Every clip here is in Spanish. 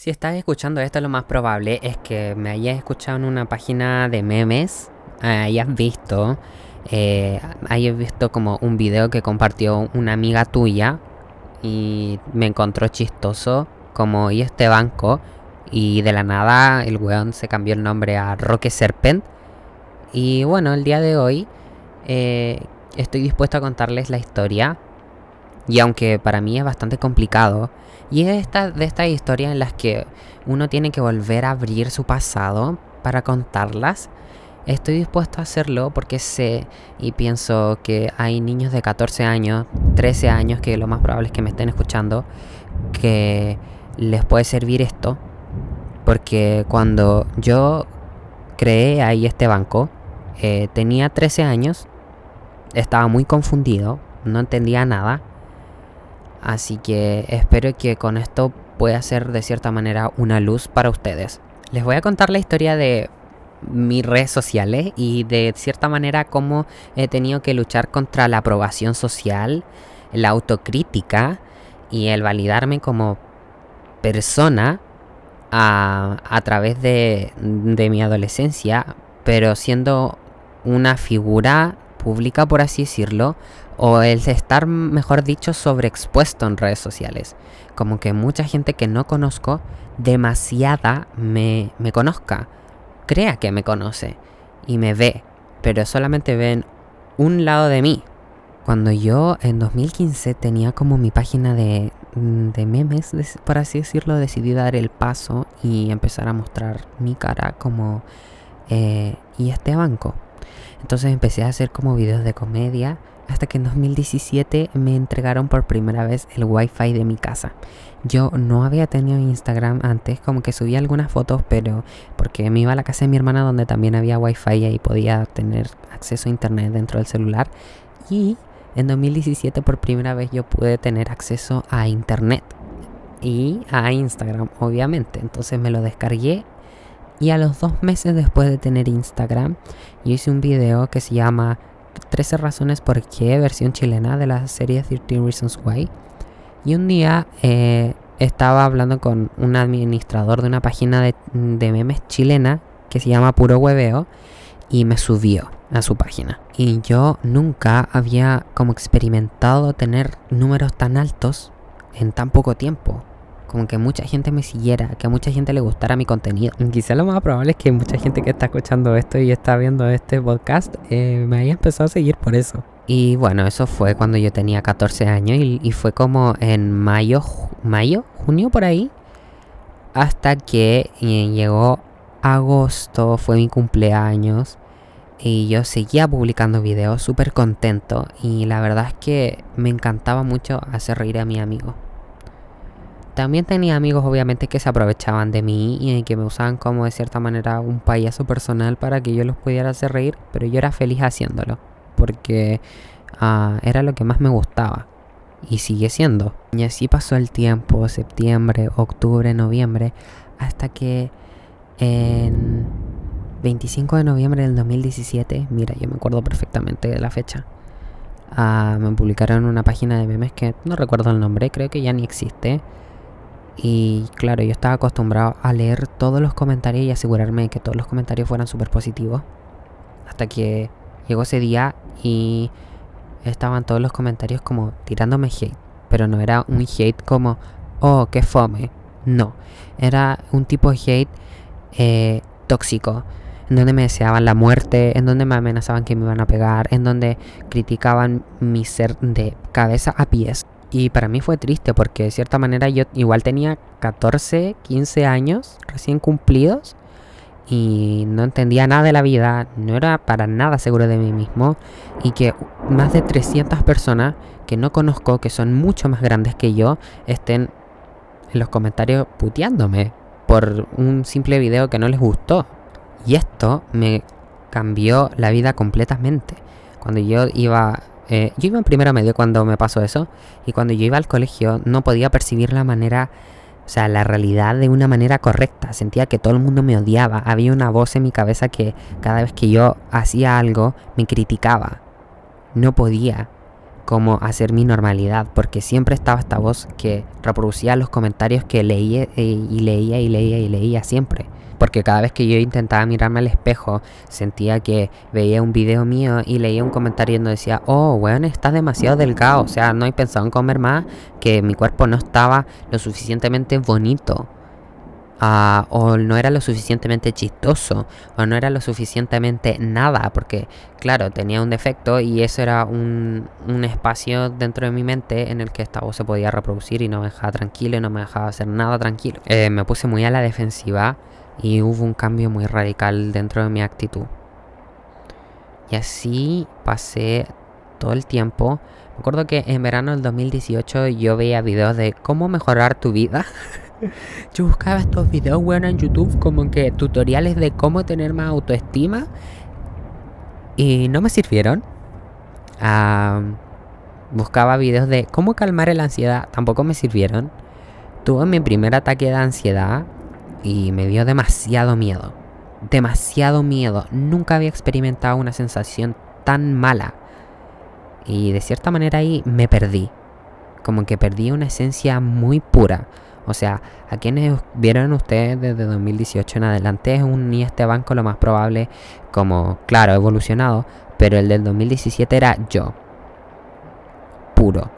Si estás escuchando esto, lo más probable es que me hayas escuchado en una página de memes, hayas visto, eh, hayas visto como un video que compartió una amiga tuya y me encontró chistoso como y este banco y de la nada el weón se cambió el nombre a Roque Serpent. Y bueno, el día de hoy eh, estoy dispuesto a contarles la historia y aunque para mí es bastante complicado, y es de estas historias en las que uno tiene que volver a abrir su pasado para contarlas. Estoy dispuesto a hacerlo porque sé y pienso que hay niños de 14 años, 13 años, que lo más probable es que me estén escuchando, que les puede servir esto. Porque cuando yo creé ahí este banco, eh, tenía 13 años, estaba muy confundido, no entendía nada Así que espero que con esto pueda ser de cierta manera una luz para ustedes. Les voy a contar la historia de mis redes sociales y de cierta manera cómo he tenido que luchar contra la aprobación social, la autocrítica y el validarme como persona a, través de, de mi adolescencia, pero siendo una figura pública, por así decirlo, o el estar, mejor dicho, sobreexpuesto en redes sociales. Como que mucha gente que no conozco, demasiada me, me conozca, crea que me conoce y me ve, pero solamente ven un lado de mí. Cuando yo en 2015 tenía como mi página de, de memes, por así decirlo, decidí dar el paso y empezar a mostrar mi cara como... Eh, y este banco. Entonces empecé a hacer como videos de comedia hasta que en 2017 me entregaron por primera vez el wifi de mi casa. Yo no había tenido Instagram antes, como que subía algunas fotos, pero porque me iba a la casa de mi hermana donde también había wifi y ahí podía tener acceso a internet dentro del celular. Y en 2017 por primera vez yo pude tener acceso a internet y a Instagram, obviamente. Entonces me lo descargué y a los dos meses después de tener Instagram, yo hice un video que se llama 13 razones por qué, versión chilena de la serie 13 Reasons Why. Y un día eh, estaba hablando con un administrador de una página de, memes chilena que se llama Puro Hueveo y me subió a su página. Y yo nunca había como experimentado tener números tan altos en tan poco tiempo como que mucha gente me siguiera, que a mucha gente le gustara mi contenido. Quizá lo más probable es que mucha gente que está escuchando esto y está viendo este podcast eh, me haya empezado a seguir por eso. Y bueno, eso fue cuando yo tenía 14 años y, fue como en mayo, mayo, junio por ahí, hasta que eh, llegó agosto, fue mi cumpleaños. Y yo seguía publicando videos súper contento. Y la verdad es que me encantaba mucho hacer reír a mi amigo. También tenía amigos obviamente que se aprovechaban de mí y que me usaban como de cierta manera un payaso personal para que yo los pudiera hacer reír, pero yo era feliz haciéndolo, porque ah, era lo que más me gustaba y sigue siendo. Y así pasó el tiempo, septiembre, octubre, noviembre, hasta que en 25 de noviembre del 2017, mira, yo me acuerdo perfectamente de la fecha, ah, me publicaron una página de memes que no recuerdo el nombre, creo que ya ni existe y claro, yo estaba acostumbrado a leer todos los comentarios y asegurarme de que todos los comentarios fueran súper positivos. Hasta que llegó ese día y estaban todos los comentarios como tirándome hate. Pero no era un hate como, oh, qué fome. No, era un tipo de hate eh, tóxico. En donde me deseaban la muerte, en donde me amenazaban que me iban a pegar, en donde criticaban mi ser de cabeza a pies. Y para mí fue triste porque de cierta manera yo igual tenía 14, 15 años recién cumplidos y no entendía nada de la vida, no era para nada seguro de mí mismo y que más de 300 personas que no conozco, que son mucho más grandes que yo, estén en los comentarios puteándome por un simple video que no les gustó. Y esto me cambió la vida completamente. Cuando yo iba eh, yo iba en primero medio cuando me pasó eso y cuando yo iba al colegio no podía percibir la manera, o sea, la realidad de una manera correcta. Sentía que todo el mundo me odiaba. Había una voz en mi cabeza que cada vez que yo hacía algo me criticaba. No podía como hacer mi normalidad, porque siempre estaba esta voz que reproducía los comentarios que leía eh, y leía y leía y leía siempre. Porque cada vez que yo intentaba mirarme al espejo, sentía que veía un video mío y leía un comentario donde decía, oh, weón, estás demasiado delgado. O sea, no he pensado en comer más, que mi cuerpo no estaba lo suficientemente bonito. Ah, o no era lo suficientemente chistoso, o no era lo suficientemente nada, porque claro, tenía un defecto y eso era un, un, espacio dentro de mi mente en el que esta voz se podía reproducir y no me dejaba tranquilo y no me dejaba hacer nada tranquilo. Eh, me puse muy a la defensiva y hubo un cambio muy radical dentro de mi actitud. Y así pasé todo el tiempo. Me acuerdo que en verano del 2018 yo veía videos de cómo mejorar tu vida. Yo buscaba estos videos, bueno, en YouTube como que tutoriales de cómo tener más autoestima. Y no me sirvieron. buscaba videos de cómo calmar la ansiedad. Tampoco me sirvieron. Tuve mi primer ataque de ansiedad y me dio demasiado miedo. Demasiado miedo. Nunca había experimentado una sensación tan mala. Y de cierta manera ahí me perdí. Como que perdí una esencia muy pura. O sea, a quienes vieron ustedes desde 2018 en adelante es un y este banco lo más probable como, claro, evolucionado, pero el del 2017 era yo. Puro,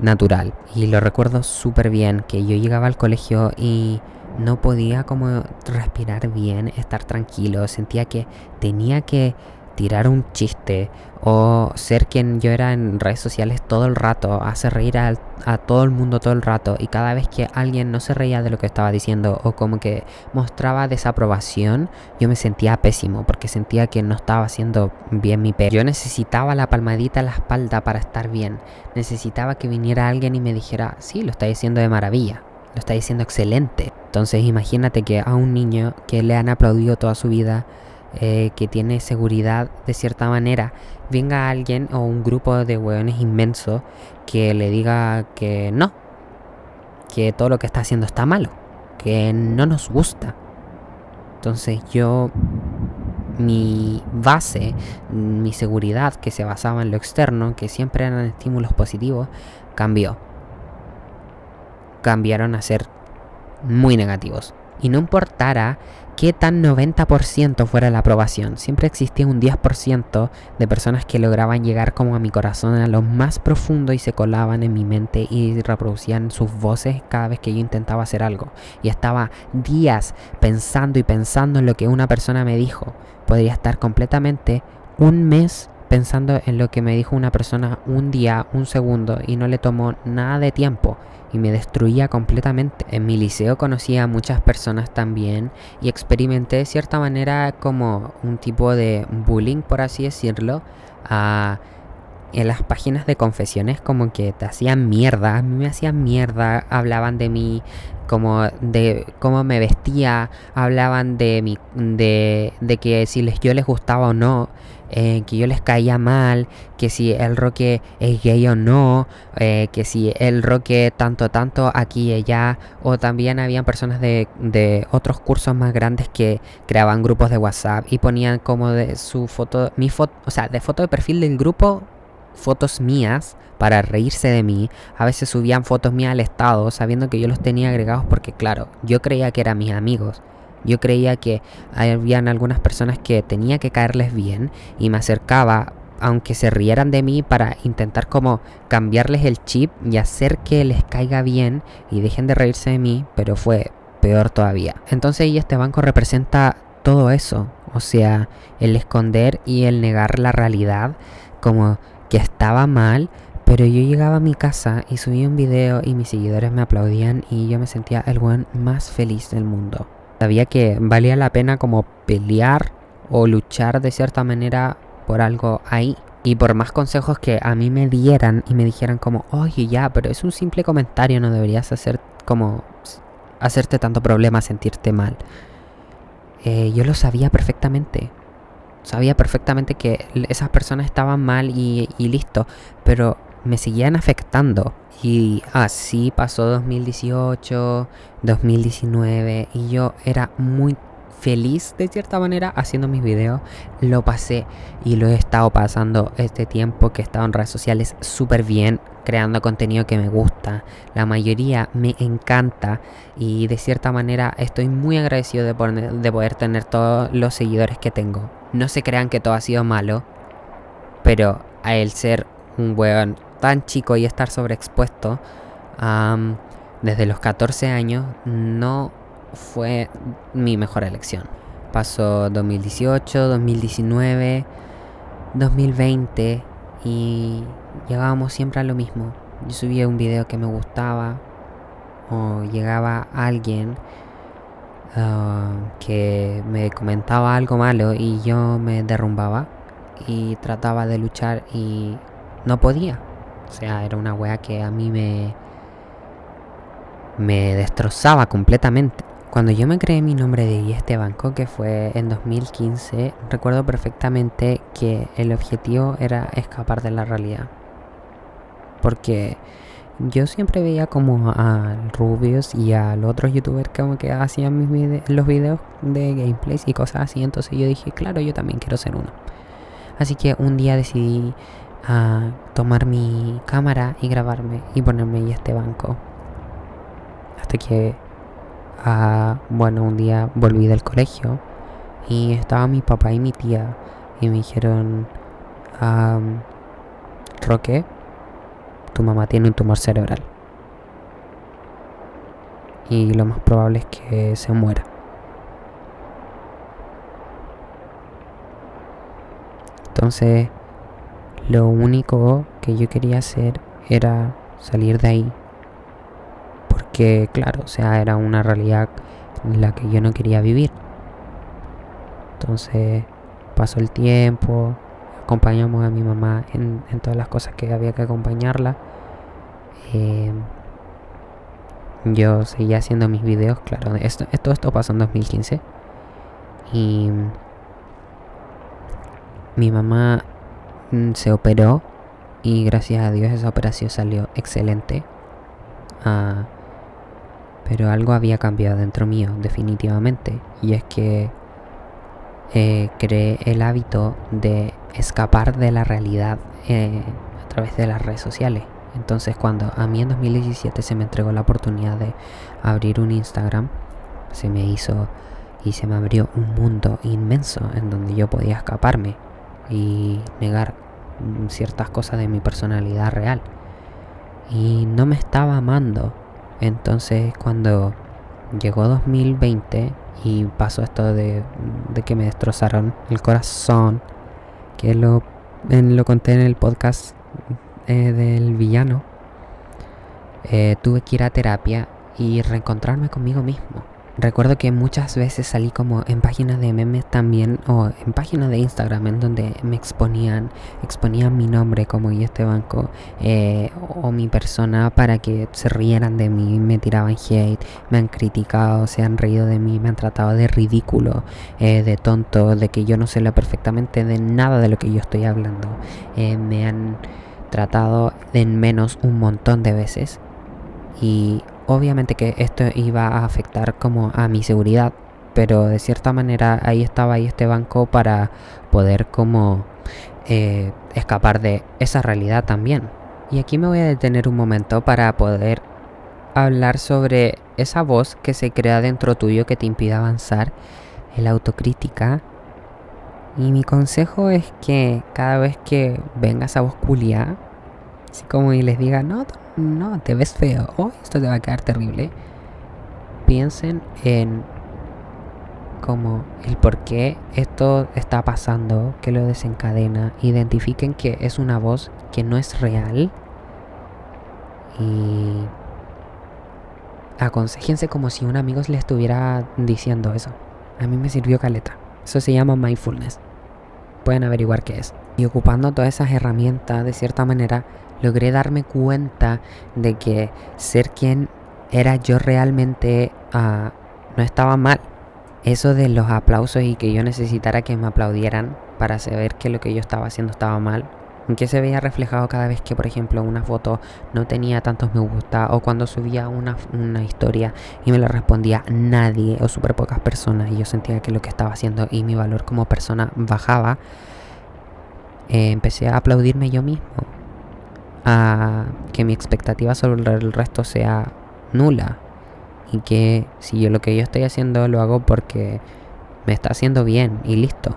natural. Y lo recuerdo súper bien, que yo llegaba al colegio y no podía como respirar bien, estar tranquilo, sentía que tenía que tirar un chiste o ser quien yo era en redes sociales todo el rato, hacer reír a, todo el mundo todo el rato y cada vez que alguien no se reía de lo que estaba diciendo o como que mostraba desaprobación, yo me sentía pésimo porque sentía que no estaba haciendo bien mi pelo. Yo necesitaba la palmadita en la espalda para estar bien, necesitaba que viniera alguien y me dijera, sí, lo está diciendo de maravilla. Lo está diciendo excelente. Entonces imagínate que a un niño que le han aplaudido toda su vida eh, que tiene seguridad de cierta manera, venga alguien o un grupo de hueones inmenso que le diga que no, que todo lo que está haciendo está malo, que no nos gusta. Entonces yo, mi base, mi seguridad que se basaba en lo externo, que siempre eran estímulos positivos, cambió. Cambiaron a ser muy negativos. Y no importara qué tan 90% fuera la aprobación. Siempre existía un 10% de personas que lograban llegar como a mi corazón a lo más profundo y se colaban en mi mente y reproducían sus voces cada vez que yo intentaba hacer algo. Y estaba días pensando y pensando en lo que una persona me dijo. Podría estar completamente un mes pensando en lo que me dijo una persona un día, un segundo y no le tomó nada de tiempo y me destruía completamente. En mi liceo conocí a muchas personas también y experimenté de cierta manera como un tipo de bullying, por así decirlo, en las páginas de confesiones como que te hacían mierda, a mí me hacían mierda, hablaban de mí como de cómo me vestía, hablaban de mi de, de que si les, yo les gustaba o no. Eh, que yo les caía mal, que si el Roque es gay o no, eh, que si el Roque tanto tanto aquí y allá, o también habían personas de, de, otros cursos más grandes que creaban grupos de WhatsApp y ponían como de su foto, mi foto, o sea, de foto de perfil del grupo, fotos mías para reírse de mí. A veces subían fotos mías al estado, sabiendo que yo los tenía agregados porque, claro, yo creía que eran mis amigos. Yo creía que habían algunas personas que tenía que caerles bien y me acercaba aunque se rieran de mí para intentar como cambiarles el chip y hacer que les caiga bien y dejen de reírse de mí, pero fue peor todavía. Entonces y este banco representa todo eso, o sea, el esconder y el negar la realidad como que estaba mal, pero yo llegaba a mi casa y subía un video y mis seguidores me aplaudían y yo me sentía el buen más feliz del mundo. Sabía que valía la pena como pelear o luchar de cierta manera por algo ahí. Y por más consejos que a mí me dieran y me dijeran como, oye ya, pero es un simple comentario, no deberías hacer como hacerte tanto problema, sentirte mal. Eh, yo lo sabía perfectamente. Sabía perfectamente que esas personas estaban mal y, y listo. Pero me seguían afectando. Y así pasó 2018, 2019 y yo era muy feliz de cierta manera haciendo mis videos. Lo pasé y lo he estado pasando este tiempo que he estado en redes sociales súper bien, creando contenido que me gusta. La mayoría me encanta y de cierta manera estoy muy agradecido de poder, de poder tener todos los seguidores que tengo. No se crean que todo ha sido malo, pero el ser un weón tan chico y estar sobreexpuesto desde los 14 años no fue mi mejor elección. Pasó 2018, 2019, 2020 y llegábamos siempre a lo mismo. Yo subía un video que me gustaba o llegaba alguien ah, que me comentaba algo malo y yo me derrumbaba y trataba de luchar y no podía. O sea, era una wea que a mí me me destrozaba completamente. Cuando yo me creé mi nombre de este banco, que fue en 2015, recuerdo perfectamente que el objetivo era escapar de la realidad. Porque yo siempre veía como a Rubius y a los otros youtubers como que hacían mis los videos de gameplays y cosas así. Entonces yo dije, claro, yo también quiero ser uno. Así que un día decidí a ah, tomar mi cámara y grabarme y ponerme ahí este banco. Hasta que bueno, un día volví del colegio y estaba mi papá y mi tía y me dijeron, Roque, tu mamá tiene un tumor cerebral y lo más probable es que se muera. Entonces, lo único que yo quería hacer era salir de ahí que claro, o sea, era una realidad en la que yo no quería vivir. Entonces pasó el tiempo, acompañamos a mi mamá en, todas las cosas que había que acompañarla. Eh, yo seguía haciendo mis videos, claro, esto, esto, esto pasó en 2015. Y mi mamá se operó y gracias a Dios esa operación salió excelente. Ah, pero algo había cambiado dentro mío, definitivamente. Y es que eh, creé el hábito de escapar de la realidad eh, a través de las redes sociales. Entonces cuando a mí en 2017 se me entregó la oportunidad de abrir un Instagram, se me hizo y se me abrió un mundo inmenso en donde yo podía escaparme y negar ciertas cosas de mi personalidad real. Y no me estaba amando entonces cuando llegó 2020 y pasó esto de, que me destrozaron el corazón, que lo, lo conté en el podcast eh, del villano, eh, tuve que ir a terapia y reencontrarme conmigo mismo. Recuerdo que muchas veces salí como en páginas de memes también o en páginas de Instagram en donde me exponían, exponían mi nombre como y este banco eh, o mi persona para que se rieran de mí, me tiraban hate, me han criticado, se han reído de mí, me han tratado de ridículo, eh, de tonto, de que yo no sé lo perfectamente de nada de lo que yo estoy hablando. Eh, me han tratado de menos un montón de veces y obviamente que esto iba a afectar como a mi seguridad, pero de cierta manera ahí estaba ahí este banco para poder como eh, escapar de esa realidad también. Y aquí me voy a detener un momento para poder hablar sobre esa voz que se crea dentro tuyo que te impide avanzar, el autocrítica. Y mi consejo es que cada vez que venga esa voz culia, así como y les diga, no, no, te ves feo, oh, esto te va a quedar terrible. Piensen en como el por qué esto está pasando, que lo desencadena, identifiquen que es una voz que no es real y aconsejense como si un amigo le estuviera diciendo eso. A mí me sirvió caleta. Eso se llama mindfulness. Pueden averiguar qué es. Y ocupando todas esas herramientas, de cierta manera, logré darme cuenta de que ser quien era yo realmente ah, no estaba mal. Eso de los aplausos y que yo necesitara que me aplaudieran para saber que lo que yo estaba haciendo estaba mal, que se veía reflejado cada vez que, por ejemplo, una foto no tenía tantos me gusta o cuando subía una, una historia y me la respondía nadie o súper pocas personas y yo sentía que lo que estaba haciendo y mi valor como persona bajaba, eh, empecé a aplaudirme yo mismo, a que mi expectativa sobre el resto sea nula y que si yo lo que yo estoy haciendo lo hago porque me está haciendo bien y listo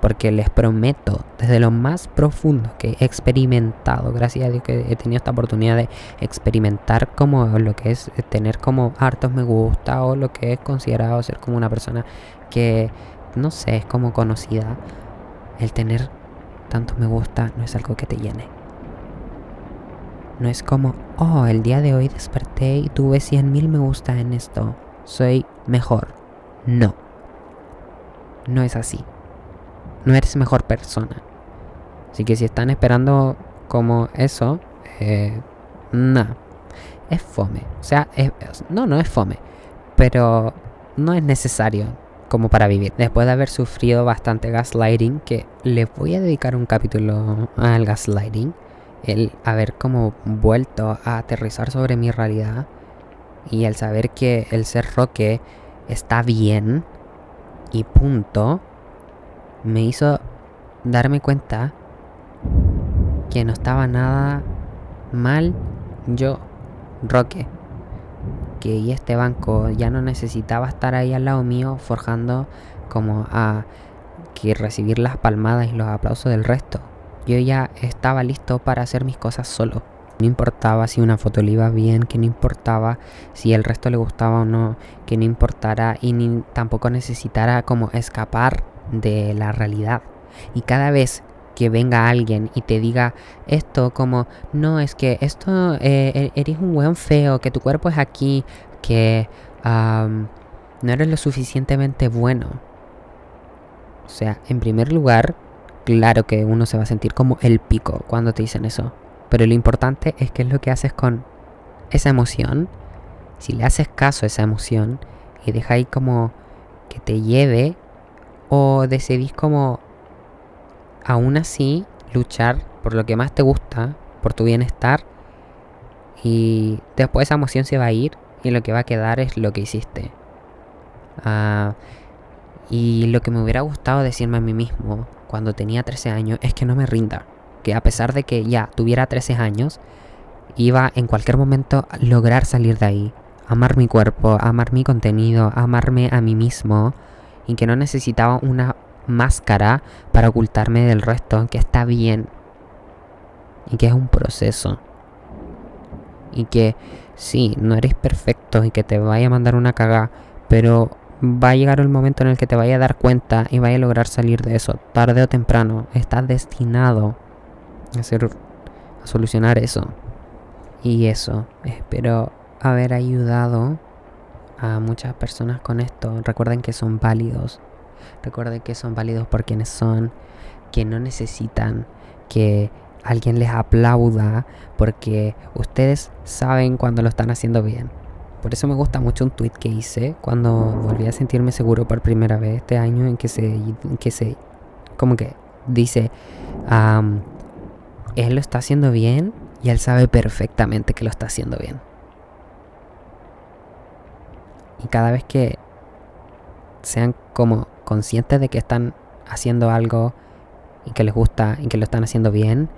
porque les prometo desde lo más profundo que he experimentado, gracias a Dios que he tenido esta oportunidad de experimentar como lo que es tener como hartos me gusta o lo que es considerado ser como una persona que no sé, es como conocida, el tener tantos me gusta no es algo que te llene. No es como, oh, el día de hoy desperté y tuve 100.000 me gusta en esto. Soy mejor. No. No es así no eres mejor persona. Así que si están esperando como eso, eh, no. Es fome. O sea, no, no es fome. Pero no es necesario como para vivir. Después de haber sufrido bastante gaslighting, que le voy a dedicar un capítulo al gaslighting, el haber como vuelto a aterrizar sobre mi realidad y el saber que el ser roque está bien y punto me hizo darme cuenta que no estaba nada mal yo, Roque. Que este banco ya no necesitaba estar ahí al lado mío forjando como a que recibir las palmadas y los aplausos del resto. Yo ya estaba listo para hacer mis cosas solo. No importaba si una foto le iba bien, que no importaba si el resto le gustaba o no, que no importara y ni tampoco necesitara como escapar de la realidad. Y cada vez que venga alguien y te diga esto como, no, es que esto, eh, e-, eres un buen feo, que tu cuerpo es aquí, que no eres lo suficientemente bueno. O sea, en primer lugar, claro que uno se va a sentir como el pico cuando te dicen eso. Pero lo importante es que es lo que haces con esa emoción. Si le haces caso a esa emoción y deja ahí como que te lleve o decidís como aún así luchar por lo que más te gusta, por tu bienestar y después esa emoción se va a ir y lo que va a quedar es lo que hiciste. Ah, y lo que me hubiera gustado decirme a mí mismo cuando tenía 13 años es que no me rinda. Que a pesar de que ya tuviera 13 años, iba en cualquier momento a lograr salir de ahí. Amar mi cuerpo, amar mi contenido, amarme a mí mismo y que no necesitaba una máscara para ocultarme del resto, que está bien y que es un proceso y que sí, no eres perfecto y que te vaya a mandar una caga, pero va a llegar el momento en el que te vaya a dar cuenta y vaya a lograr salir de eso, tarde o temprano, estás destinado a, hacer, a solucionar eso. Y eso, espero haber ayudado a muchas personas con esto. Recuerden que son válidos. Recuerden que son válidos por quienes son. Que no necesitan que alguien les aplauda porque ustedes saben cuando lo están haciendo bien. Por eso me gusta mucho un tweet que hice cuando volví a sentirme seguro por primera vez este año en que se, que se como que dice, él lo está haciendo bien y él sabe perfectamente que lo está haciendo bien. Y cada vez que sean como conscientes de que están haciendo algo y que les gusta y que lo están haciendo bien,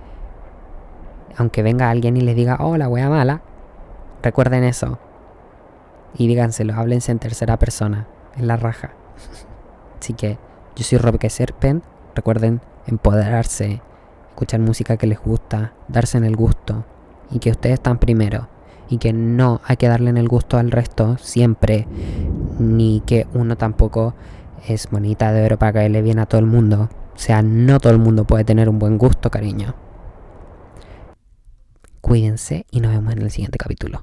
aunque venga alguien y les diga, oh, la wea mala, recuerden eso. Y díganselo, háblense en tercera persona, en la raja. Así que yo soy Rob Serpen, recuerden empoderarse, escuchar música que les gusta, darse en el gusto y que ustedes están primero y que no hay que darle en el gusto al resto siempre, ni que uno tampoco es bonita de oro para caerle bien a todo el mundo. O sea, no todo el mundo puede tener un buen gusto, cariño. Cuídense y nos vemos en el siguiente capítulo.